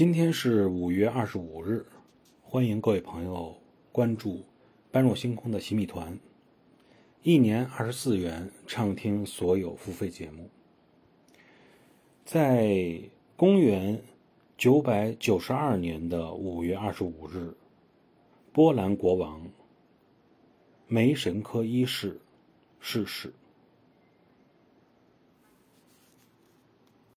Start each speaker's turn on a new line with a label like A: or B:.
A: 今天是五月二十五日欢迎各位朋友关注般若星空的洗米团。一年二十四元畅听所有付费节目。在公元九百九十二年的五月二十五日波兰国王梅神科一世逝世。